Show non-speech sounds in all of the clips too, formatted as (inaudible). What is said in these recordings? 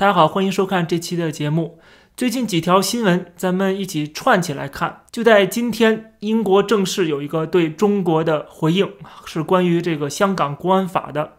大家好，欢迎收看这期的节目。最近几条新闻，咱们一起串起来看。就在今天，英国正式有一个对中国的回应，是关于这个香港国安法的。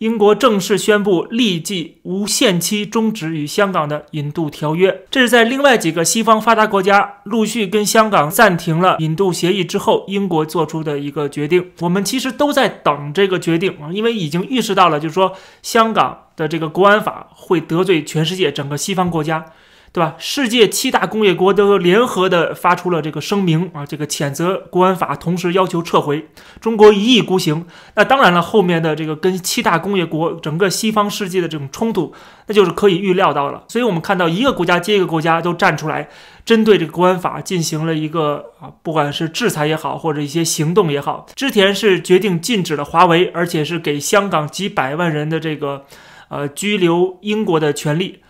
英国正式宣布立即无限期终止与香港的引渡条约，这是在另外几个西方发达国家陆续跟香港暂停了引渡协议之后，英国做出的一个决定。我们其实都在等这个决定啊，因为已经预示到了，就是说香港的这个国安法会得罪全世界整个西方国家。对吧？世界七大工业国都联合的发出了这个声明啊，这个谴责国安法，同时要求撤回。中国一意孤行。那当然了，后面的这个跟七大工业国整个西方世界的这种冲突，那就是可以预料到了。所以我们看到一个国家接一个国家都站出来，针对这个国安法进行了一个啊，不管是制裁也好，或者一些行动也好。之前是决定禁止了华为，而且是给香港几百万人的这个呃拘留英国的权利。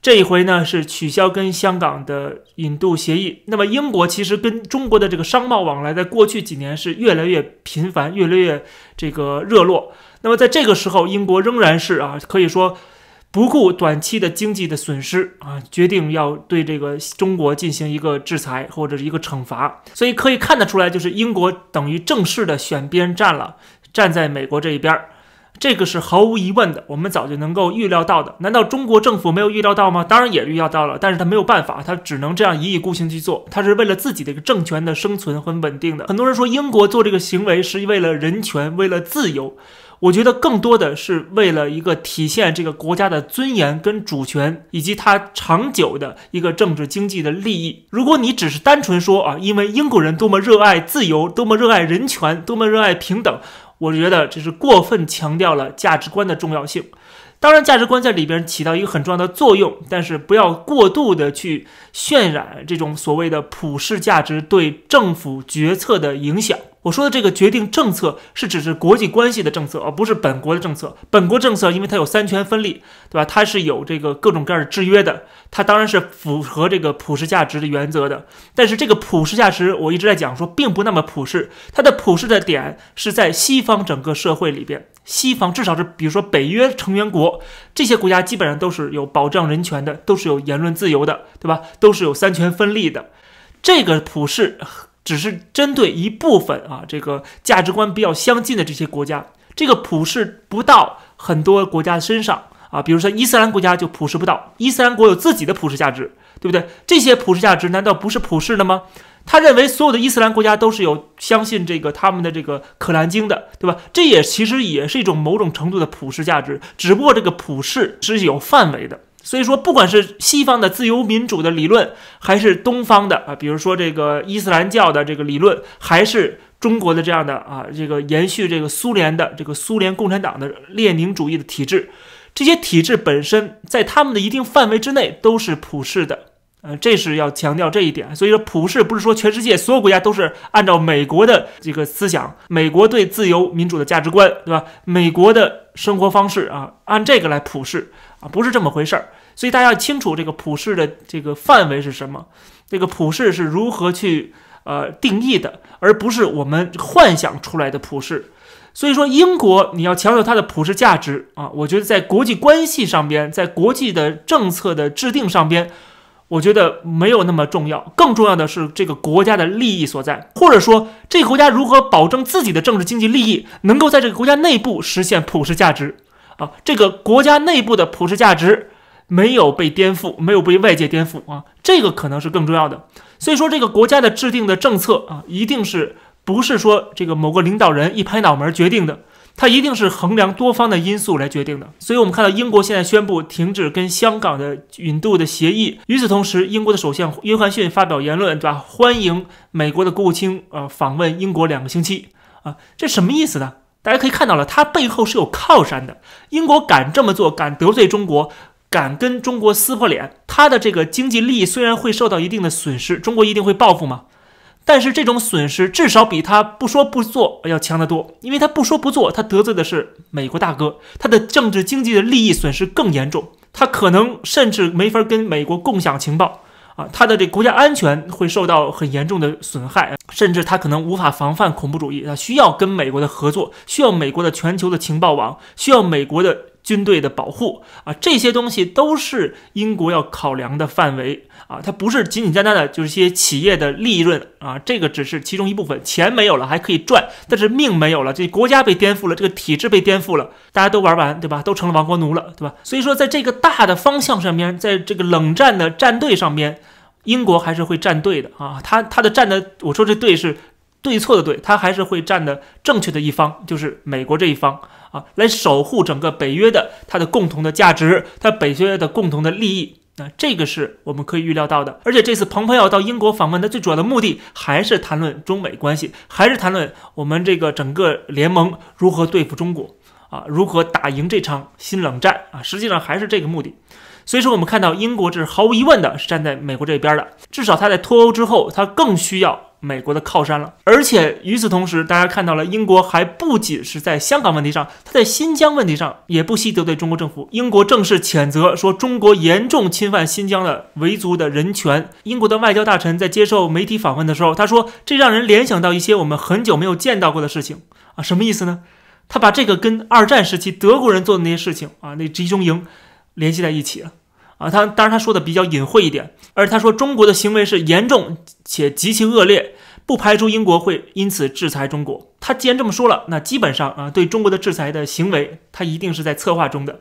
这一回呢是取消跟香港的引渡协议。那么英国其实跟中国的这个商贸往来，在过去几年是越来越频繁，越来越这个热络。那么在这个时候，英国仍然是啊，可以说不顾短期的经济的损失啊，决定要对这个中国进行一个制裁或者是一个惩罚。所以可以看得出来，就是英国等于正式的选边站了，站在美国这一边儿。这个是毫无疑问的，我们早就能够预料到的。难道中国政府没有预料到吗？当然也预料到了，但是他没有办法，他只能这样一意孤行去做。他是为了自己的一个政权的生存和稳定的。很多人说英国做这个行为是为了人权，为了自由。我觉得更多的是为了一个体现这个国家的尊严跟主权，以及它长久的一个政治经济的利益。如果你只是单纯说啊，因为英国人多么热爱自由，多么热爱人权，多么热爱平等。我觉得这是过分强调了价值观的重要性。当然，价值观在里边起到一个很重要的作用，但是不要过度的去渲染这种所谓的普世价值对政府决策的影响。我说的这个决定政策是指是国际关系的政策，而不是本国的政策。本国政策因为它有三权分立，对吧？它是有这个各种各样的制约的，它当然是符合这个普世价值的原则的。但是这个普世价值，我一直在讲说，并不那么普世。它的普世的点是在西方整个社会里边，西方至少是比如说北约成员国这些国家，基本上都是有保障人权的，都是有言论自由的，对吧？都是有三权分立的。这个普世。只是针对一部分啊，这个价值观比较相近的这些国家，这个普世不到很多国家身上啊。比如说伊斯兰国家就普世不到，伊斯兰国有自己的普世价值，对不对？这些普世价值难道不是普世的吗？他认为所有的伊斯兰国家都是有相信这个他们的这个可兰经的，对吧？这也其实也是一种某种程度的普世价值，只不过这个普世是有范围的。所以说，不管是西方的自由民主的理论，还是东方的啊，比如说这个伊斯兰教的这个理论，还是中国的这样的啊，这个延续这个苏联的这个苏联共产党的列宁主义的体制，这些体制本身在他们的一定范围之内都是普世的，呃，这是要强调这一点。所以说，普世不是说全世界所有国家都是按照美国的这个思想，美国对自由民主的价值观，对吧？美国的生活方式啊，按这个来普世啊，不是这么回事儿。所以大家要清楚这个普世的这个范围是什么，这个普世是如何去呃定义的，而不是我们幻想出来的普世。所以说，英国你要强调它的普世价值啊，我觉得在国际关系上边，在国际的政策的制定上边，我觉得没有那么重要。更重要的是这个国家的利益所在，或者说这个国家如何保证自己的政治经济利益能够在这个国家内部实现普世价值啊，这个国家内部的普世价值。没有被颠覆，没有被外界颠覆啊，这个可能是更重要的。所以说，这个国家的制定的政策啊，一定是不是说这个某个领导人一拍脑门决定的，它一定是衡量多方的因素来决定的。所以我们看到英国现在宣布停止跟香港的引渡的协议，与此同时，英国的首相约翰逊发表言论，对吧？欢迎美国的国务卿呃访问英国两个星期啊，这什么意思呢？大家可以看到了，它背后是有靠山的。英国敢这么做，敢得罪中国。敢跟中国撕破脸，他的这个经济利益虽然会受到一定的损失，中国一定会报复吗？但是这种损失至少比他不说不做要强得多，因为他不说不做，他得罪的是美国大哥，他的政治经济的利益损失更严重，他可能甚至没法跟美国共享情报。啊，他的这国家安全会受到很严重的损害，甚至他可能无法防范恐怖主义。他需要跟美国的合作，需要美国的全球的情报网，需要美国的军队的保护啊，这些东西都是英国要考量的范围啊，它不是仅仅单单的就是一些企业的利润啊，这个只是其中一部分，钱没有了还可以赚，但是命没有了，这国家被颠覆了，这个体制被颠覆了，大家都玩完，对吧？都成了亡国奴了，对吧？所以说，在这个大的方向上面，在这个冷战的战队上面，英国还是会站队的啊，他他的站的，我说这队是。对错的对，他还是会站的正确的一方，就是美国这一方啊，来守护整个北约的它的共同的价值，它北约的共同的利益。那这个是我们可以预料到的。而且这次蓬佩奥到英国访问的最主要的目的，还是谈论中美关系，还是谈论我们这个整个联盟如何对付中国啊，如何打赢这场新冷战啊，实际上还是这个目的。所以说，我们看到英国这是毫无疑问的是站在美国这边的，至少他在脱欧之后，他更需要。美国的靠山了，而且与此同时，大家看到了英国还不仅是在香港问题上，他在新疆问题上也不惜得罪中国政府。英国正式谴责说中国严重侵犯新疆的维族的人权。英国的外交大臣在接受媒体访问的时候，他说这让人联想到一些我们很久没有见到过的事情啊，什么意思呢？他把这个跟二战时期德国人做的那些事情啊，那集中营 (laughs) 联系在一起了。啊，他当然他说的比较隐晦一点，而他说中国的行为是严重且极其恶劣，不排除英国会因此制裁中国。他既然这么说了，那基本上啊，对中国的制裁的行为，他一定是在策划中的。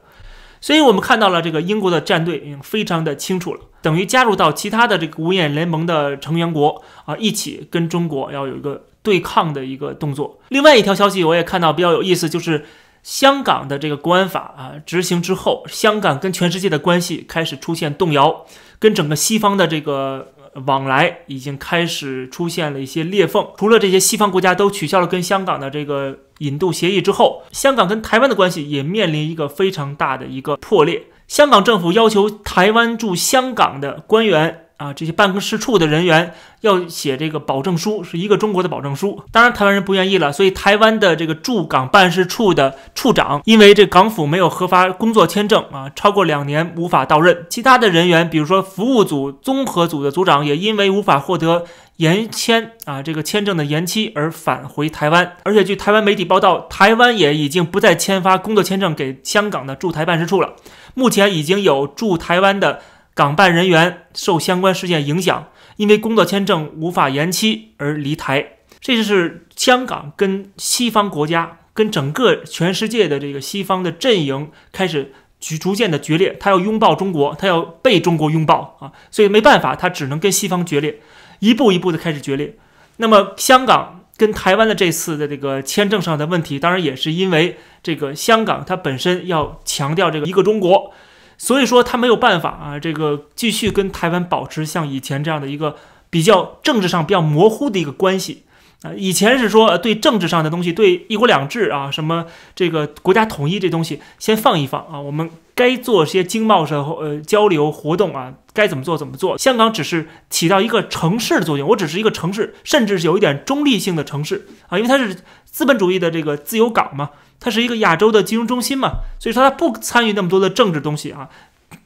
所以我们看到了这个英国的战队已经非常的清楚了，等于加入到其他的这个五眼联盟的成员国啊，一起跟中国要有一个对抗的一个动作。另外一条消息我也看到比较有意思，就是。香港的这个国安法啊执行之后，香港跟全世界的关系开始出现动摇，跟整个西方的这个往来已经开始出现了一些裂缝。除了这些西方国家都取消了跟香港的这个引渡协议之后，香港跟台湾的关系也面临一个非常大的一个破裂。香港政府要求台湾驻香港的官员。啊，这些办公室处的人员要写这个保证书，是一个中国的保证书。当然，台湾人不愿意了，所以台湾的这个驻港办事处的处长，因为这港府没有核发工作签证啊，超过两年无法到任。其他的人员，比如说服务组、综合组的组长，也因为无法获得延签啊，这个签证的延期而返回台湾。而且，据台湾媒体报道，台湾也已经不再签发工作签证给香港的驻台办事处了。目前已经有驻台湾的。港办人员受相关事件影响，因为工作签证无法延期而离台。这就是香港跟西方国家、跟整个全世界的这个西方的阵营开始逐逐渐的决裂。他要拥抱中国，他要被中国拥抱啊！所以没办法，他只能跟西方决裂，一步一步的开始决裂。那么香港跟台湾的这次的这个签证上的问题，当然也是因为这个香港它本身要强调这个一个中国。所以说他没有办法啊，这个继续跟台湾保持像以前这样的一个比较政治上比较模糊的一个关系。啊。以前是说对政治上的东西，对一国两制啊，什么这个国家统一这东西先放一放啊，我们该做些经贸上呃交流活动啊，该怎么做怎么做。香港只是起到一个城市的作用，我只是一个城市，甚至是有一点中立性的城市啊，因为它是资本主义的这个自由港嘛。它是一个亚洲的金融中心嘛，所以说它不参与那么多的政治东西啊。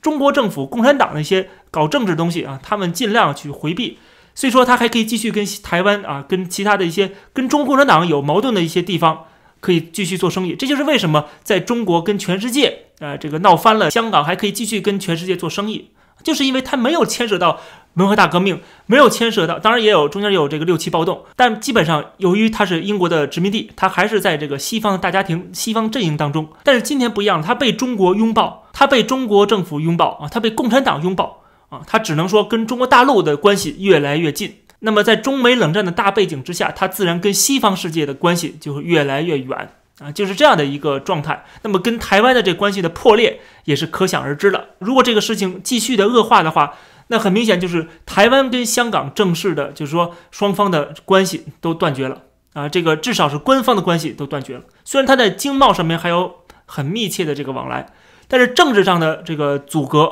中国政府、共产党那些搞政治东西啊，他们尽量去回避。所以说，他还可以继续跟台湾啊，跟其他的一些跟中国共产党有矛盾的一些地方，可以继续做生意。这就是为什么在中国跟全世界啊这个闹翻了，香港还可以继续跟全世界做生意，就是因为它没有牵涉到。文化大革命没有牵涉到，当然也有中间有这个六七暴动，但基本上由于它是英国的殖民地，它还是在这个西方的大家庭、西方阵营当中。但是今天不一样了，它被中国拥抱，它被中国政府拥抱啊，它被共产党拥抱啊，它只能说跟中国大陆的关系越来越近。那么在中美冷战的大背景之下，它自然跟西方世界的关系就会越来越远啊，就是这样的一个状态。那么跟台湾的这关系的破裂也是可想而知的。如果这个事情继续的恶化的话，那很明显就是台湾跟香港正式的，就是说双方的关系都断绝了啊，这个至少是官方的关系都断绝了。虽然它在经贸上面还有很密切的这个往来，但是政治上的这个阻隔，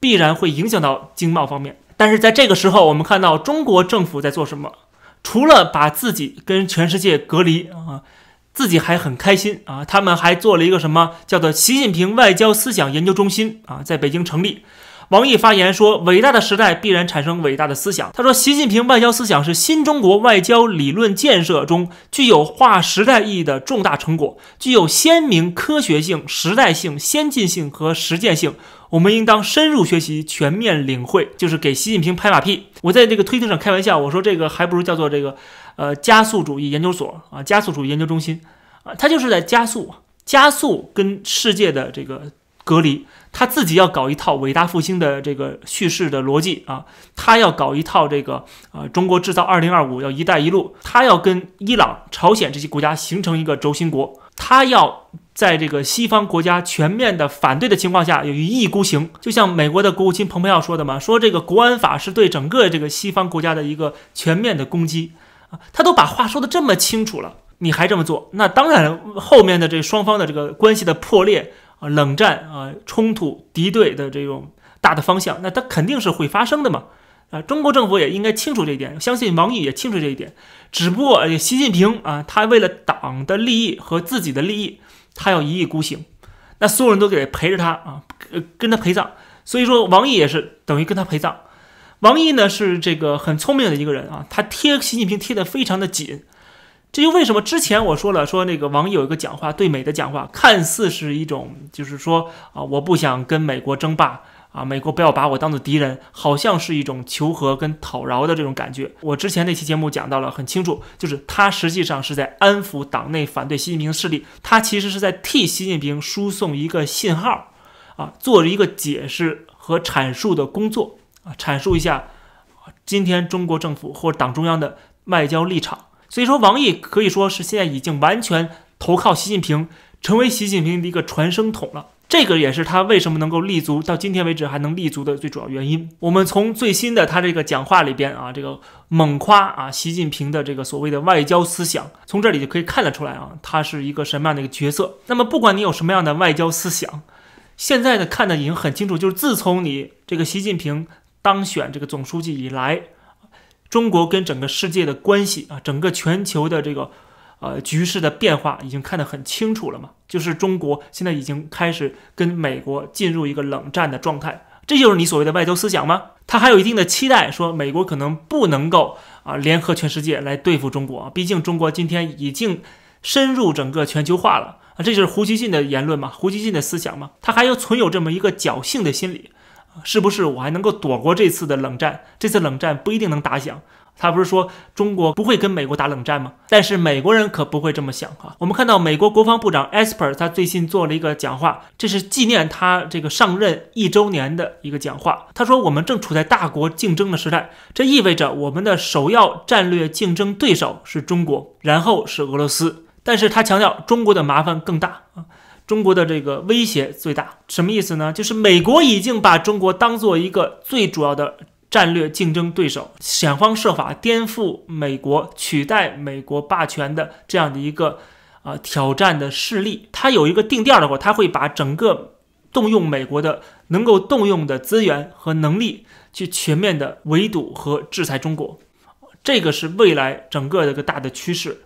必然会影响到经贸方面。但是在这个时候，我们看到中国政府在做什么？除了把自己跟全世界隔离啊，自己还很开心啊。他们还做了一个什么叫做习近平外交思想研究中心啊，在北京成立。王毅发言说：“伟大的时代必然产生伟大的思想。”他说：“习近平外交思想是新中国外交理论建设中具有划时代意义的重大成果，具有鲜明科学性、时代性、先进性和实践性。我们应当深入学习，全面领会。”就是给习近平拍马屁。我在这个推特上开玩笑，我说这个还不如叫做这个呃加速主义研究所啊，加速主义研究中心啊，他就是在加速加速跟世界的这个。隔离，他自己要搞一套伟大复兴的这个叙事的逻辑啊，他要搞一套这个啊中国制造二零二五要一带一路，他要跟伊朗、朝鲜这些国家形成一个轴心国，他要在这个西方国家全面的反对的情况下有一意孤行，就像美国的国务卿蓬佩奥说的嘛，说这个国安法是对整个这个西方国家的一个全面的攻击啊，他都把话说的这么清楚了，你还这么做，那当然后面的这双方的这个关系的破裂。啊，冷战啊，冲突敌对的这种大的方向，那它肯定是会发生的嘛。啊，中国政府也应该清楚这一点，相信王毅也清楚这一点。只不过习近平啊，他为了党的利益和自己的利益，他要一意孤行，那所有人都得陪着他啊，跟他陪葬。所以说，王毅也是等于跟他陪葬。王毅呢是这个很聪明的一个人啊，他贴习近平贴的非常的紧。这就为什么之前我说了，说那个王毅有一个讲话对美的讲话，看似是一种，就是说啊，我不想跟美国争霸啊，美国不要把我当做敌人，好像是一种求和跟讨饶的这种感觉。我之前那期节目讲到了很清楚，就是他实际上是在安抚党内反对习近平的势力，他其实是在替习近平输送一个信号，啊，做着一个解释和阐述的工作啊，阐述一下今天中国政府或党中央的外交立场。所以说，王毅可以说是现在已经完全投靠习近平，成为习近平的一个传声筒了。这个也是他为什么能够立足到今天为止还能立足的最主要原因。我们从最新的他这个讲话里边啊，这个猛夸啊习近平的这个所谓的外交思想，从这里就可以看得出来啊，他是一个什么样的一个角色。那么，不管你有什么样的外交思想，现在呢看的已经很清楚，就是自从你这个习近平当选这个总书记以来。中国跟整个世界的关系啊，整个全球的这个呃局势的变化已经看得很清楚了嘛。就是中国现在已经开始跟美国进入一个冷战的状态，这就是你所谓的外交思想吗？他还有一定的期待，说美国可能不能够啊联合全世界来对付中国，毕竟中国今天已经深入整个全球化了啊，这就是胡锡进的言论嘛，胡锡进的思想嘛，他还要存有这么一个侥幸的心理。是不是我还能够躲过这次的冷战？这次冷战不一定能打响。他不是说中国不会跟美国打冷战吗？但是美国人可不会这么想哈。我们看到美国国防部长 Esper 他最近做了一个讲话，这是纪念他这个上任一周年的一个讲话。他说：“我们正处在大国竞争的时代，这意味着我们的首要战略竞争对手是中国，然后是俄罗斯。但是他强调中国的麻烦更大啊。”中国的这个威胁最大，什么意思呢？就是美国已经把中国当做一个最主要的战略竞争对手，想方设法颠覆美国、取代美国霸权的这样的一个啊挑战的势力。他有一个定调的话，他会把整个动用美国的能够动用的资源和能力，去全面的围堵和制裁中国。这个是未来整个的一个大的趋势。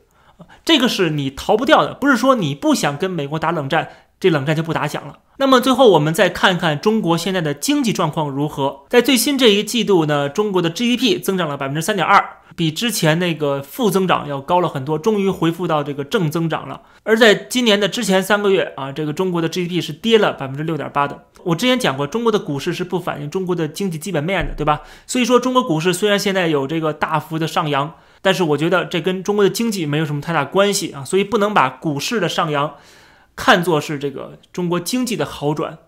这个是你逃不掉的，不是说你不想跟美国打冷战，这冷战就不打响了。那么最后我们再看看中国现在的经济状况如何？在最新这一季度呢，中国的 GDP 增长了百分之三点二，比之前那个负增长要高了很多，终于恢复到这个正增长了。而在今年的之前三个月啊，这个中国的 GDP 是跌了百分之六点八的。我之前讲过，中国的股市是不反映中国的经济基本面的，对吧？所以说中国股市虽然现在有这个大幅的上扬。但是我觉得这跟中国的经济没有什么太大关系啊，所以不能把股市的上扬看作是这个中国经济的好转。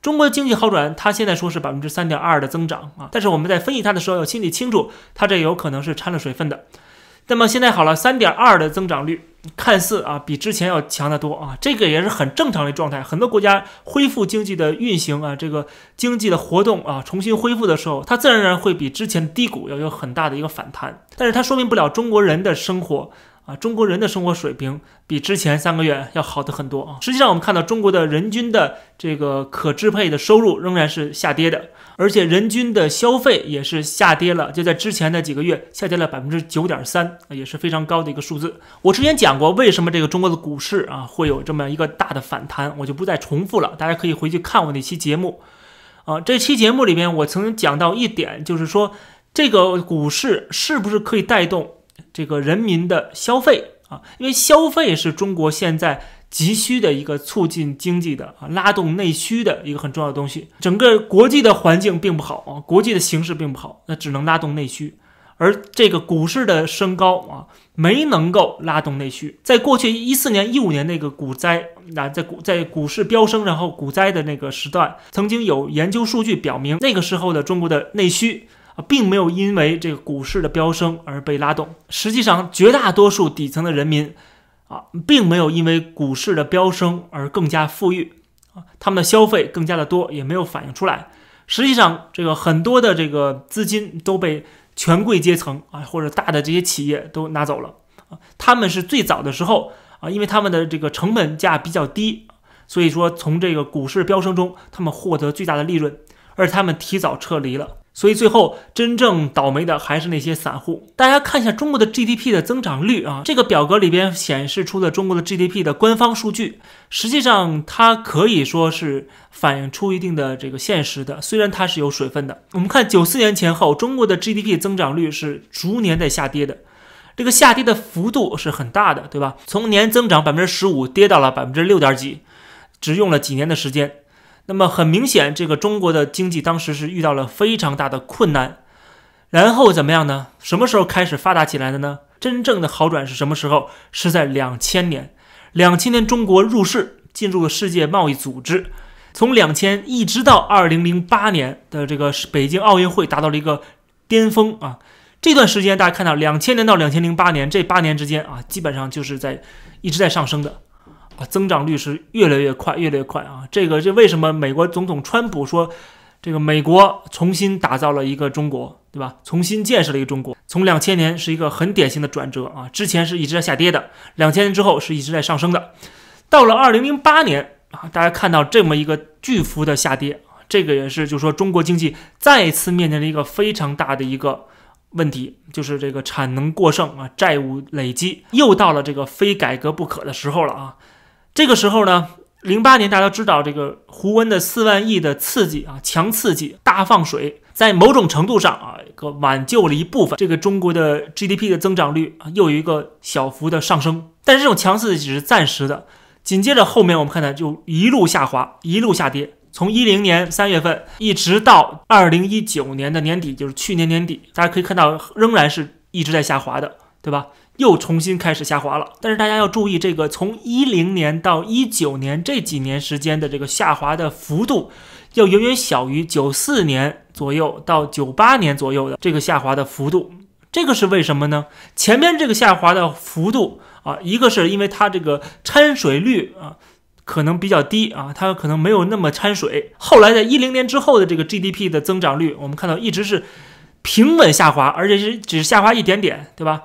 中国经济好转，它现在说是百分之三点二的增长啊，但是我们在分析它的时候要心里清楚，它这有可能是掺了水分的。那么现在好了，三点二的增长率。看似啊比之前要强得多啊，这个也是很正常的状态。很多国家恢复经济的运行啊，这个经济的活动啊重新恢复的时候，它自然而然会比之前低谷要有很大的一个反弹。但是它说明不了中国人的生活啊，中国人的生活水平比之前三个月要好的很多啊。实际上，我们看到中国的人均的这个可支配的收入仍然是下跌的，而且人均的消费也是下跌了，就在之前的几个月下跌了百分之九点三，也是非常高的一个数字。我之前讲过，为什么这个中国的股市啊会有这么一个大的反弹，我就不再重复了，大家可以回去看我那期节目。啊，这期节目里面我曾经讲到一点，就是说这个股市是不是可以带动？这个人民的消费啊，因为消费是中国现在急需的一个促进经济的啊，拉动内需的一个很重要的东西。整个国际的环境并不好啊，国际的形势并不好，那只能拉动内需。而这个股市的升高啊，没能够拉动内需。在过去一四年、一五年那个股灾啊，在股在股市飙升然后股灾的那个时段，曾经有研究数据表明，那个时候的中国的内需。啊，并没有因为这个股市的飙升而被拉动。实际上，绝大多数底层的人民啊，并没有因为股市的飙升而更加富裕啊，他们的消费更加的多，也没有反映出来。实际上，这个很多的这个资金都被权贵阶层啊，或者大的这些企业都拿走了啊。他们是最早的时候啊，因为他们的这个成本价比较低，所以说从这个股市飙升中，他们获得最大的利润，而他们提早撤离了。所以最后真正倒霉的还是那些散户。大家看一下中国的 GDP 的增长率啊，这个表格里边显示出了中国的 GDP 的官方数据。实际上它可以说是反映出一定的这个现实的，虽然它是有水分的。我们看九四年前后，中国的 GDP 增长率是逐年在下跌的，这个下跌的幅度是很大的，对吧？从年增长百分之十五跌到了百分之六点几，只用了几年的时间。那么很明显，这个中国的经济当时是遇到了非常大的困难，然后怎么样呢？什么时候开始发达起来的呢？真正的好转是什么时候？是在两千年。两千年中国入世，进入了世界贸易组织。从两千一直到二零零八年的这个北京奥运会达到了一个巅峰啊！这段时间大家看到，两千年到两千零八年这八年之间啊，基本上就是在一直在上升的。增长率是越来越快，越来越快啊！这个就为什么美国总统川普说，这个美国重新打造了一个中国，对吧？重新建设了一个中国。从两千年是一个很典型的转折啊，之前是一直在下跌的，两千年之后是一直在上升的。到了二零零八年啊，大家看到这么一个巨幅的下跌啊，这个也是就是说中国经济再次面临了一个非常大的一个问题，就是这个产能过剩啊，债务累积，又到了这个非改革不可的时候了啊。这个时候呢，零八年大家都知道，这个胡温的四万亿的刺激啊，强刺激、大放水，在某种程度上啊，一个挽救了一部分这个中国的 GDP 的增长率啊，又有一个小幅的上升。但是这种强刺激只是暂时的，紧接着后面我们看到就一路下滑，一路下跌，从一零年三月份一直到二零一九年的年底，就是去年年底，大家可以看到仍然是一直在下滑的，对吧？又重新开始下滑了，但是大家要注意，这个从一零年到一九年这几年时间的这个下滑的幅度，要远远小于九四年左右到九八年左右的这个下滑的幅度。这个是为什么呢？前面这个下滑的幅度啊，一个是因为它这个掺水率啊可能比较低啊，它可能没有那么掺水。后来在一零年之后的这个 GDP 的增长率，我们看到一直是平稳下滑，而且是只下滑一点点，对吧？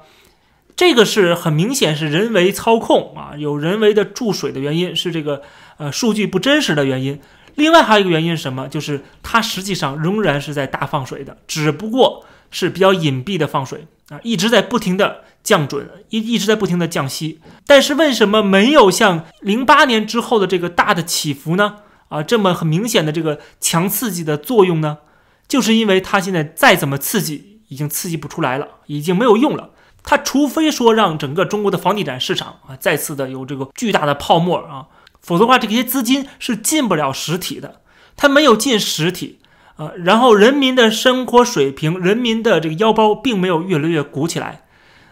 这个是很明显是人为操控啊，有人为的注水的原因是这个呃数据不真实的原因。另外还有一个原因是什么？就是它实际上仍然是在大放水的，只不过是比较隐蔽的放水啊，一直在不停的降准，一一直在不停的降息。但是为什么没有像零八年之后的这个大的起伏呢？啊，这么很明显的这个强刺激的作用呢？就是因为它现在再怎么刺激，已经刺激不出来了，已经没有用了。它除非说让整个中国的房地产市场啊再次的有这个巨大的泡沫啊，否则的话，这些资金是进不了实体的。它没有进实体啊，然后人民的生活水平、人民的这个腰包并没有越来越鼓起来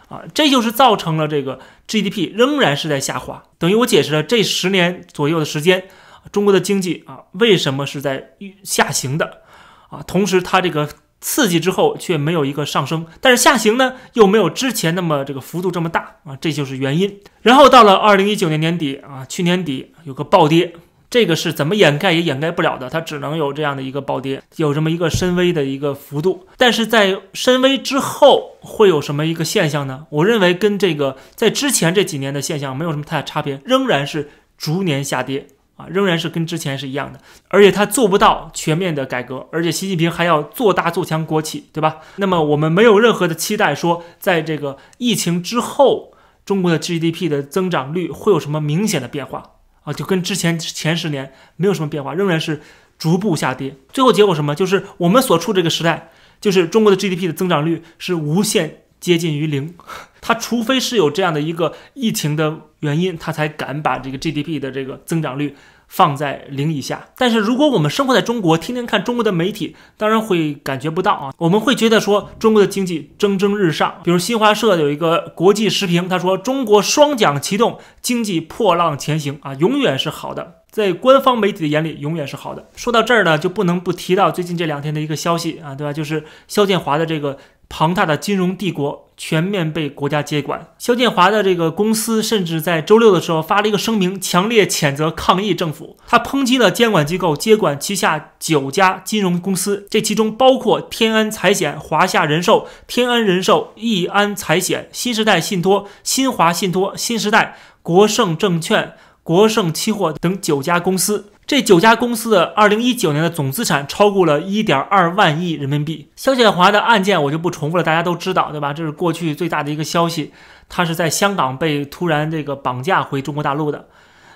啊，这就是造成了这个 GDP 仍然是在下滑。等于我解释了这十年左右的时间，中国的经济啊为什么是在下行的啊，同时它这个。刺激之后却没有一个上升，但是下行呢又没有之前那么这个幅度这么大啊，这就是原因。然后到了二零一九年年底啊，去年底有个暴跌，这个是怎么掩盖也掩盖不了的，它只能有这样的一个暴跌，有这么一个深 V 的一个幅度。但是在深 V 之后会有什么一个现象呢？我认为跟这个在之前这几年的现象没有什么太大差别，仍然是逐年下跌啊，仍然是跟之前是一样的。而且它做不到全面的改革，而且习近平还要做大做强国企，对吧？那么我们没有任何的期待说，在这个疫情之后，中国的 GDP 的增长率会有什么明显的变化。啊，就跟之前前十年没有什么变化，仍然是逐步下跌。最后结果什么？就是我们所处这个时代，就是中国的 GDP 的增长率是无限接近于零。(laughs) 它除非是有这样的一个疫情的原因，它才敢把这个 GDP 的这个增长率。放在零以下，但是如果我们生活在中国，天天看中国的媒体，当然会感觉不到啊。我们会觉得说中国的经济蒸蒸日上，比如新华社有一个国际时评，他说中国双桨启动，经济破浪前行啊，永远是好的，在官方媒体的眼里永远是好的。说到这儿呢，就不能不提到最近这两天的一个消息啊，对吧？就是肖建华的这个。庞大的金融帝国全面被国家接管。肖建华的这个公司甚至在周六的时候发了一个声明，强烈谴责抗议政府。他抨击了监管机构接管旗下九家金融公司，这其中包括天安财险、华夏人寿、天安人寿、易安财险、新时代信托、新华信托、新时代、国盛证券、国盛期货等九家公司。这九家公司的二零一九年的总资产超过了一点二万亿人民币。肖建华的案件我就不重复了，大家都知道，对吧？这是过去最大的一个消息，他是在香港被突然这个绑架回中国大陆的。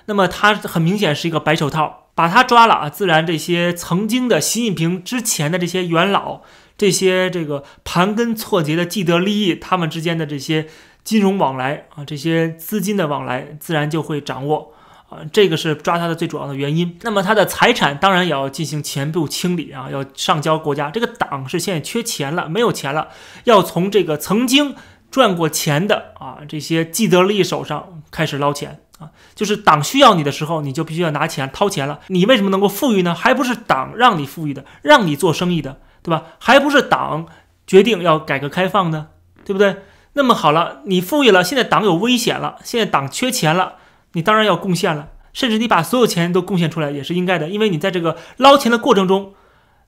那么他很明显是一个白手套，把他抓了啊，自然这些曾经的习近平之前的这些元老，这些这个盘根错节的既得利益，他们之间的这些金融往来啊，这些资金的往来，自然就会掌握。啊，这个是抓他的最主要的原因。那么他的财产当然也要进行全部清理啊，要上交国家。这个党是现在缺钱了，没有钱了，要从这个曾经赚过钱的啊这些既得利益手上开始捞钱啊。就是党需要你的时候，你就必须要拿钱掏钱了。你为什么能够富裕呢？还不是党让你富裕的，让你做生意的，对吧？还不是党决定要改革开放的，对不对？那么好了，你富裕了，现在党有危险了，现在党缺钱了。你当然要贡献了，甚至你把所有钱都贡献出来也是应该的，因为你在这个捞钱的过程中，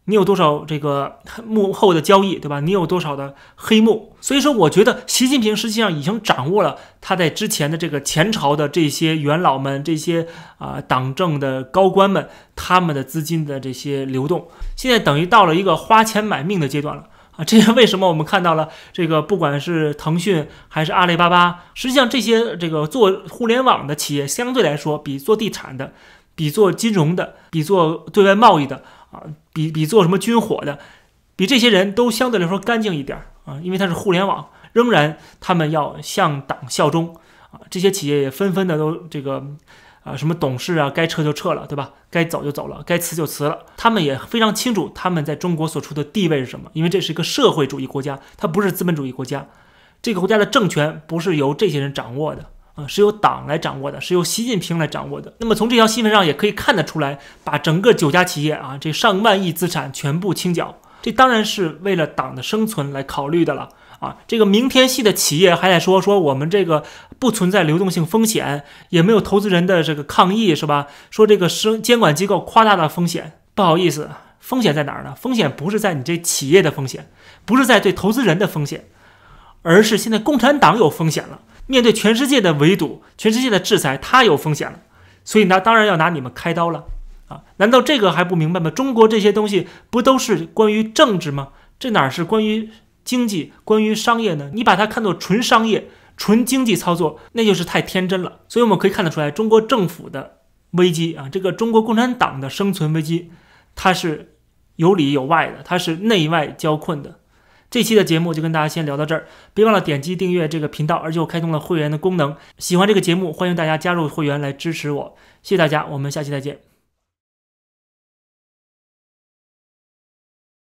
你有多少这个幕后的交易，对吧？你有多少的黑幕？所以说，我觉得习近平实际上已经掌握了他在之前的这个前朝的这些元老们、这些啊党政的高官们他们的资金的这些流动，现在等于到了一个花钱买命的阶段了。啊，这是为什么我们看到了这个，不管是腾讯还是阿里巴巴，实际上这些这个做互联网的企业，相对来说比做地产的、比做金融的、比做对外贸易的啊，比比做什么军火的，比这些人都相对来说干净一点啊，因为它是互联网，仍然他们要向党效忠啊，这些企业也纷纷的都这个。啊，什么董事啊，该撤就撤了，对吧？该走就走了，该辞就辞了。他们也非常清楚他们在中国所处的地位是什么，因为这是一个社会主义国家，它不是资本主义国家。这个国家的政权不是由这些人掌握的啊，是由党来掌握的，是由习近平来掌握的。那么从这条新闻上也可以看得出来，把整个九家企业啊，这上万亿资产全部清缴，这当然是为了党的生存来考虑的了。啊，这个明天系的企业还在说说我们这个不存在流动性风险，也没有投资人的这个抗议，是吧？说这个生监管机构夸大了风险，不好意思，风险在哪儿呢？风险不是在你这企业的风险，不是在对投资人的风险，而是现在共产党有风险了。面对全世界的围堵，全世界的制裁，他有风险了，所以呢当然要拿你们开刀了啊！难道这个还不明白吗？中国这些东西不都是关于政治吗？这哪是关于？经济关于商业呢？你把它看作纯商业、纯经济操作，那就是太天真了。所以我们可以看得出来，中国政府的危机啊，这个中国共产党的生存危机，它是有里有外的，它是内外交困的。这期的节目就跟大家先聊到这儿，别忘了点击订阅这个频道，而且我开通了会员的功能。喜欢这个节目，欢迎大家加入会员来支持我。谢谢大家，我们下期再见。